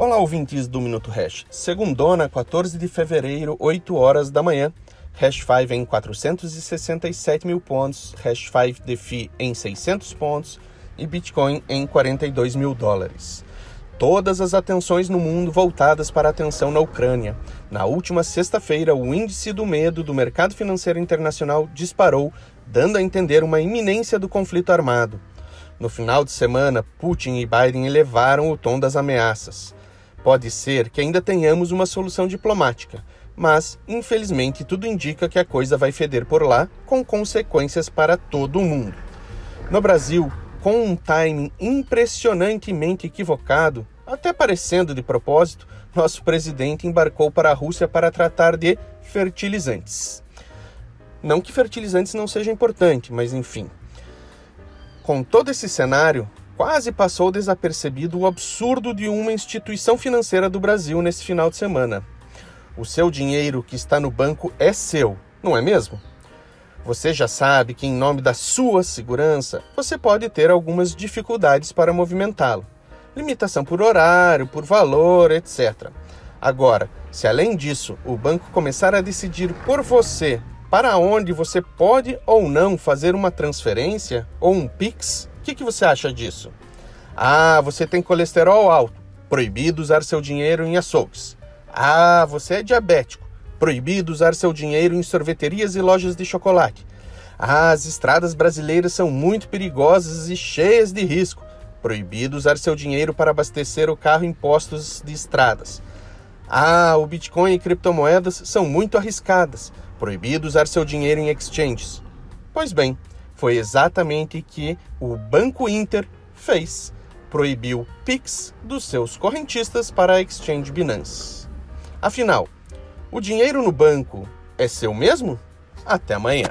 Olá, ouvintes do Minuto Hash. Segundona, 14 de fevereiro, 8 horas da manhã. Hash 5 em 467 mil pontos, Hash 5 DeFi em 600 pontos e Bitcoin em 42 mil dólares. Todas as atenções no mundo voltadas para a atenção na Ucrânia. Na última sexta-feira, o índice do medo do mercado financeiro internacional disparou, dando a entender uma iminência do conflito armado. No final de semana, Putin e Biden elevaram o tom das ameaças. Pode ser que ainda tenhamos uma solução diplomática, mas infelizmente tudo indica que a coisa vai feder por lá, com consequências para todo o mundo. No Brasil, com um timing impressionantemente equivocado, até parecendo de propósito, nosso presidente embarcou para a Rússia para tratar de fertilizantes. Não que fertilizantes não seja importante, mas enfim. Com todo esse cenário, quase passou desapercebido o absurdo de uma instituição financeira do Brasil nesse final de semana. O seu dinheiro que está no banco é seu, não é mesmo? Você já sabe que, em nome da sua segurança, você pode ter algumas dificuldades para movimentá-lo. Limitação por horário, por valor, etc. Agora, se além disso o banco começar a decidir por você para onde você pode ou não fazer uma transferência ou um PIX, que, que você acha disso? Ah, você tem colesterol alto. Proibido usar seu dinheiro em açougues. Ah, você é diabético. Proibido usar seu dinheiro em sorveterias e lojas de chocolate. Ah, as estradas brasileiras são muito perigosas e cheias de risco. Proibido usar seu dinheiro para abastecer o carro em postos de estradas. Ah, o Bitcoin e criptomoedas são muito arriscadas. Proibido usar seu dinheiro em exchanges. Pois bem, foi exatamente que o Banco Inter fez. Proibiu PIX dos seus correntistas para a Exchange Binance. Afinal, o dinheiro no banco é seu mesmo? Até amanhã.